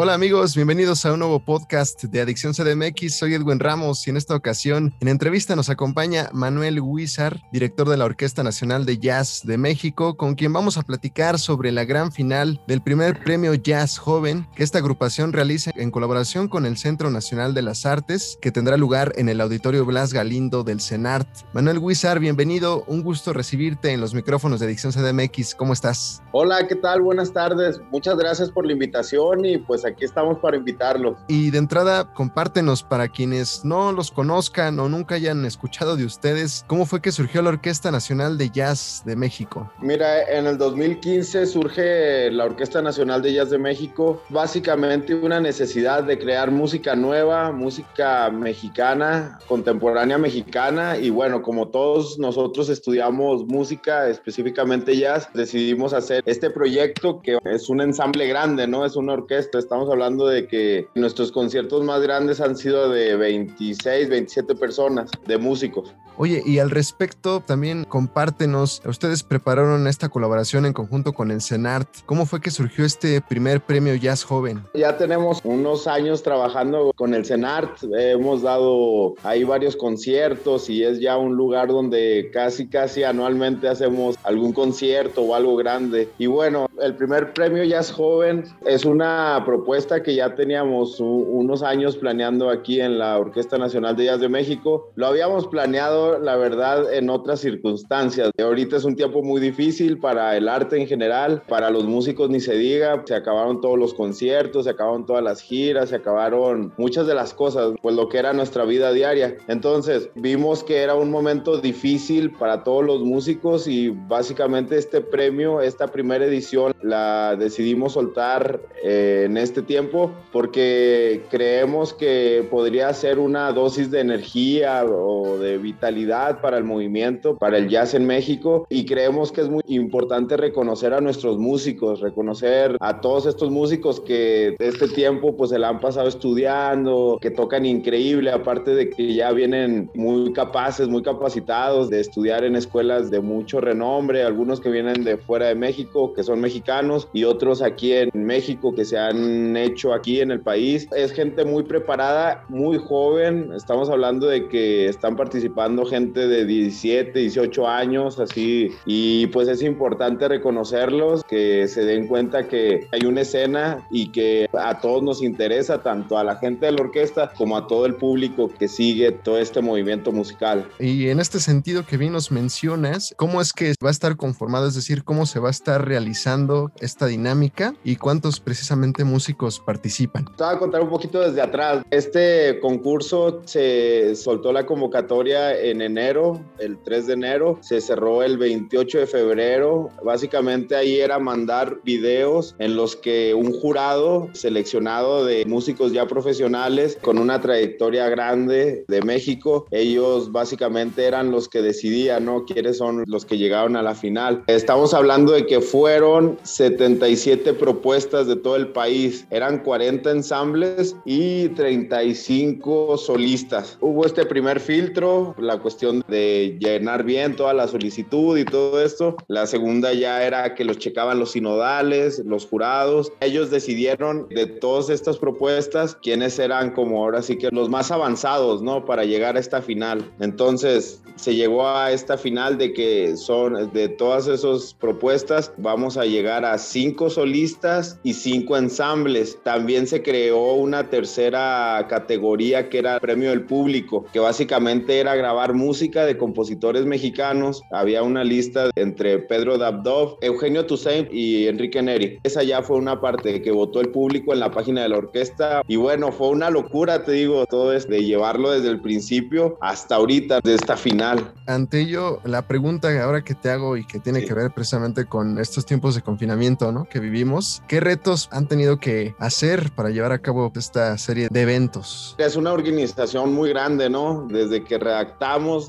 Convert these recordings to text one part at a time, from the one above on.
Hola amigos, bienvenidos a un nuevo podcast de Adicción CDMX. Soy Edwin Ramos y en esta ocasión en entrevista nos acompaña Manuel Huizar, director de la Orquesta Nacional de Jazz de México, con quien vamos a platicar sobre la gran final del primer premio Jazz Joven que esta agrupación realiza en colaboración con el Centro Nacional de las Artes, que tendrá lugar en el Auditorio Blas Galindo del CENART. Manuel Huizar, bienvenido, un gusto recibirte en los micrófonos de Adicción CDMX. ¿Cómo estás? Hola, ¿qué tal? Buenas tardes. Muchas gracias por la invitación y pues aquí estamos para invitarlos. Y de entrada, compártenos para quienes no los conozcan o nunca hayan escuchado de ustedes, ¿cómo fue que surgió la Orquesta Nacional de Jazz de México? Mira, en el 2015 surge la Orquesta Nacional de Jazz de México, básicamente una necesidad de crear música nueva, música mexicana, contemporánea mexicana y bueno, como todos nosotros estudiamos música, específicamente jazz, decidimos hacer este proyecto que es un ensamble grande, ¿no? Es una orquesta, estamos hablando de que nuestros conciertos más grandes han sido de 26, 27 personas, de músicos. Oye, y al respecto, también compártenos, ustedes prepararon esta colaboración en conjunto con el CENART. ¿Cómo fue que surgió este primer premio Jazz Joven? Ya tenemos unos años trabajando con el CENART, hemos dado ahí varios conciertos y es ya un lugar donde casi, casi anualmente hacemos algún concierto o algo grande. Y bueno, el primer premio Jazz Joven es una propuesta que ya teníamos unos años planeando aquí en la Orquesta Nacional de Jazz de México. Lo habíamos planeado, la verdad, en otras circunstancias. Ahorita es un tiempo muy difícil para el arte en general, para los músicos ni se diga. Se acabaron todos los conciertos, se acabaron todas las giras, se acabaron muchas de las cosas, pues lo que era nuestra vida diaria. Entonces vimos que era un momento difícil para todos los músicos y básicamente este premio, esta primera edición, la decidimos soltar eh, en este tiempo porque creemos que podría ser una dosis de energía o de vitalidad para el movimiento, para el jazz en México y creemos que es muy importante reconocer a nuestros músicos, reconocer a todos estos músicos que este tiempo pues se la han pasado estudiando, que tocan increíble, aparte de que ya vienen muy capaces, muy capacitados de estudiar en escuelas de mucho renombre, algunos que vienen de fuera de México, que son mexicanos y otros aquí en México que se han hecho aquí en el país. Es gente muy preparada, muy joven. Estamos hablando de que están participando gente de 17, 18 años, así. Y pues es importante reconocerlos, que se den cuenta que hay una escena y que a todos nos interesa, tanto a la gente de la orquesta como a todo el público que sigue todo este movimiento musical. Y en este sentido que bien nos mencionas, ¿cómo es que va a estar conformado? Es decir, ¿cómo se va a estar realizando esta dinámica y cuántos precisamente músicos participan? Te voy a contar un poquito desde atrás. Este concurso se soltó la convocatoria en enero, el 3 de enero, se cerró el 28 de febrero. Básicamente ahí era mandar videos en los que un jurado seleccionado de músicos ya profesionales con una trayectoria grande de México, ellos básicamente eran los que decidían, ¿no? ¿Quiénes son los que llegaron a la final? Estamos hablando de que fueron 77 propuestas de todo el país, eran 40 ensambles y 35 solistas. Hubo este primer filtro, la cuestión de llenar bien toda la solicitud y todo esto. La segunda ya era que los checaban los sinodales, los jurados. Ellos decidieron de todas estas propuestas quiénes eran como ahora sí que los más avanzados, ¿no? Para llegar a esta final. Entonces se llegó a esta final de que son de todas esas propuestas vamos a llegar a cinco solistas y cinco ensambles. También se creó una tercera categoría que era el premio del público, que básicamente era grabar música de compositores mexicanos. Había una lista entre Pedro Dabdov, Eugenio Toussaint y Enrique Neri. Esa ya fue una parte que votó el público en la página de la orquesta. Y bueno, fue una locura, te digo, todo es de llevarlo desde el principio hasta ahorita, de esta final. Ante ello, la pregunta ahora que te hago y que tiene Sí. que ver precisamente con estos tiempos de confinamiento, ¿no? Que vivimos, ¿qué retos han tenido que hacer para llevar a cabo esta serie de eventos? Es una organización muy grande, ¿no? Desde que redactamos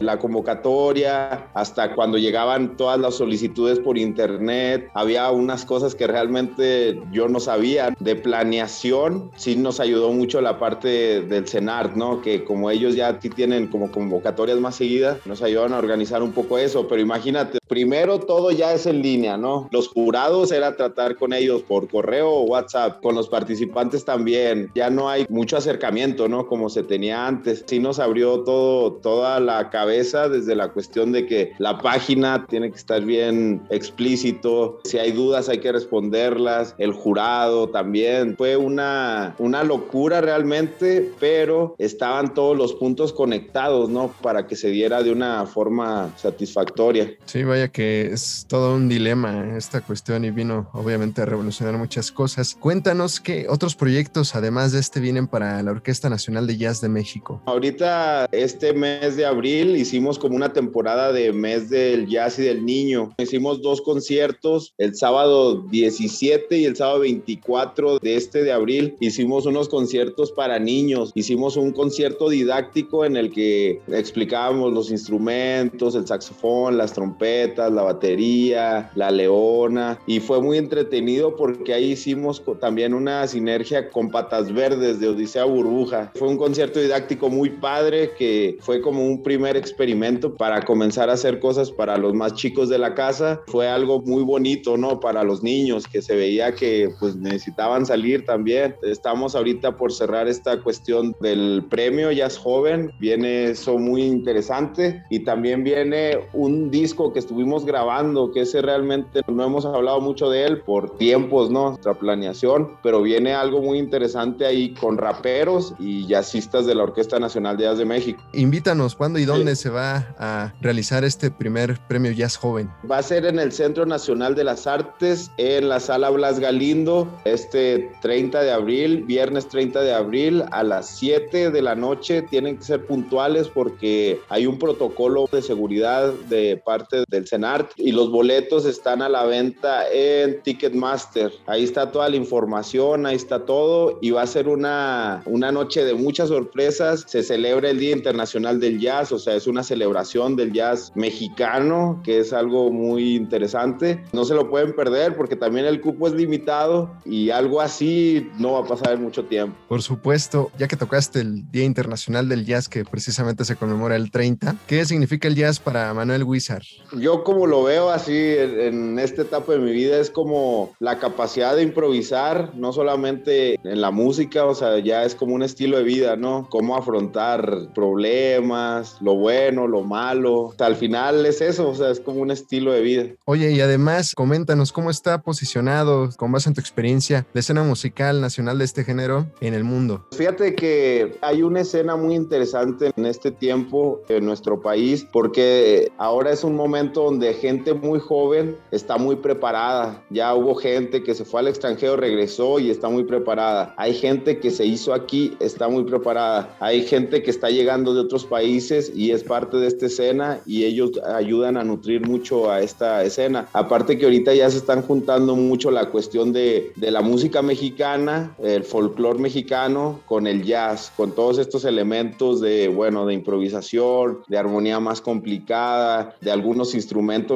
la convocatoria, hasta cuando llegaban todas las solicitudes por internet, había unas cosas que realmente yo no sabía de planeación. Sí nos ayudó mucho la parte del CENART, ¿no? Que como ellos ya tienen como convocatorias más seguidas, nos ayudan a organizar un poco eso. Pero imagínate, primero todo ya es en línea, ¿no? Los jurados era tratar con ellos por correo o WhatsApp, con los participantes también. Ya no hay mucho acercamiento, ¿no? Como se tenía antes. Sí nos abrió todo, toda la cabeza desde la cuestión de que la página tiene que estar bien explícito. Si hay dudas hay que responderlas. El jurado también. Fue una, una locura realmente, pero estaban todos los puntos conectados, ¿no? Para que se diera de una forma satisfactoria. Sí, vaya que es todo un dilema esta cuestión y vino obviamente a revolucionar muchas cosas. Cuéntanos qué otros proyectos además de este vienen para la Orquesta Nacional de Jazz de México. Ahorita este mes de abril hicimos como una temporada de mes del jazz y del niño. Hicimos dos conciertos el sábado 17 y el sábado 24 de este de abril. Hicimos unos conciertos para niños. Hicimos un concierto didáctico en el que explicábamos los instrumentos, el saxofón, las trompetas, la batería, la leona y fue muy entretenido porque ahí hicimos también una sinergia con Patas Verdes de Odisea Burbuja. Fue un concierto didáctico muy padre que fue como un primer experimento para comenzar a hacer cosas para los más chicos de la casa. Fue algo muy bonito, ¿no? Para los niños que se veía que pues necesitaban salir también. Estamos ahorita por cerrar esta cuestión del premio Jazz Joven. Viene eso muy interesante y también viene un disco que estuvimos grabando que ese realmente no hemos hablado mucho de él por tiempos, ¿no? Nuestra planeación, pero viene algo muy interesante ahí con raperos y jazzistas de la Orquesta Nacional de Jazz de México. Invítanos, ¿cuándo y dónde se va a realizar este primer premio Jazz Joven? Va a ser en el Centro Nacional de las Artes, en la Sala Blas Galindo, este 30 de abril, viernes 30 de abril a las 7 de la noche. Tienen que ser puntuales porque hay un protocolo de seguridad de parte del Y los boletos están a la venta en Ticketmaster. Ahí está toda la información, ahí está todo y va a ser una, una noche de muchas sorpresas. Se celebra el Día Internacional del Jazz, o sea, es una celebración del jazz mexicano, que es algo muy interesante. No se lo pueden perder porque también el cupo es limitado y algo así no va a pasar en mucho tiempo. Por supuesto, ya que tocaste el Día Internacional del Jazz, que precisamente se conmemora el 30, ¿qué significa el jazz para Manuel Huizar? Yo como lo veo así en, en esta etapa de mi vida es como la capacidad de improvisar, no solamente en la música, o sea, ya es como un estilo de vida, ¿no? Cómo afrontar problemas, lo bueno, lo malo. O sea, al final es eso, o sea, es como un estilo de vida. Oye, y además, coméntanos cómo está posicionado, con base en tu experiencia, la escena musical nacional de este género en el mundo. Fíjate que hay una escena muy interesante en este tiempo en nuestro país, porque ahora es un momento donde gente muy joven está muy preparada. Ya hubo gente que se fue al extranjero, regresó y está muy preparada. Hay gente que se hizo aquí, está muy preparada. Hay gente que está llegando de otros países y es parte de esta escena y ellos ayudan a nutrir mucho a esta escena. Aparte que ahorita ya se están juntando mucho la cuestión de, la música mexicana, el folclore mexicano con el jazz, con todos estos elementos de, bueno, de improvisación, de armonía más complicada, de algunos instrumentos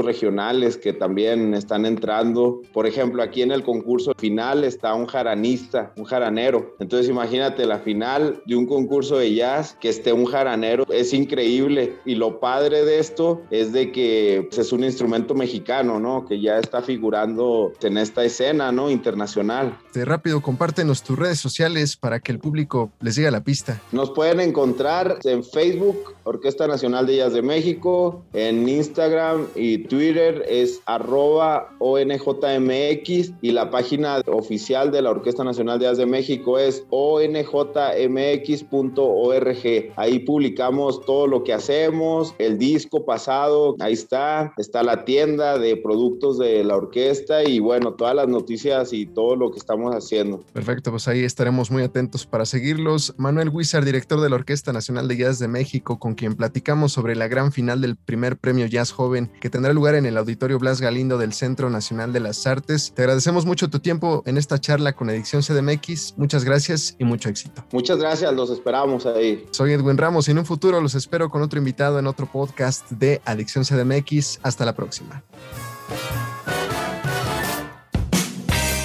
regionales que también están entrando. Por ejemplo, aquí en el concurso final está un jaranista, un jaranero. Entonces imagínate la final de un concurso de jazz que esté un jaranero. Es increíble. Y lo padre de esto es de que pues, es un instrumento mexicano, ¿no? Que ya está figurando en esta escena, ¿no? Internacional. De rápido, compártenos tus redes sociales para que el público les siga la pista. Nos pueden encontrar en Facebook, Orquesta Nacional de Jazz de México, en Instagram y Twitter es arroba ONJMX y la página oficial de la Orquesta Nacional de Jazz de México es onjmx.org. Ahí publicamos todo lo que hacemos, el disco pasado, ahí está, está la tienda de productos de la orquesta y bueno, todas las noticias y todo lo que estamos haciendo. Perfecto, pues ahí estaremos muy atentos para seguirlos. Manuel Huizar, director de la Orquesta Nacional de Jazz de México, con quien platicamos sobre la gran final del primer premio Jazz Joven que tendrá lugar en el Auditorio Blas Galindo del Centro Nacional de las Artes. Te agradecemos mucho tu tiempo en esta charla con Adicción CDMX. Muchas gracias y mucho éxito. Muchas gracias, los esperamos ahí. Soy Edwin Ramos y en un futuro los espero con otro invitado en otro podcast de Adicción CDMX. Hasta la próxima.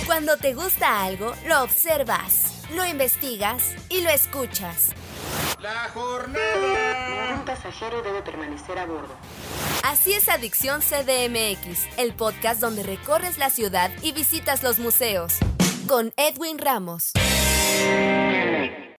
Cuando te gusta algo, lo observas, lo investigas y lo escuchas. La jornada. Ningún pasajero debe permanecer a bordo. Así es Adicción CDMX, el podcast donde recorres la ciudad y visitas los museos. Con Edwin Ramos.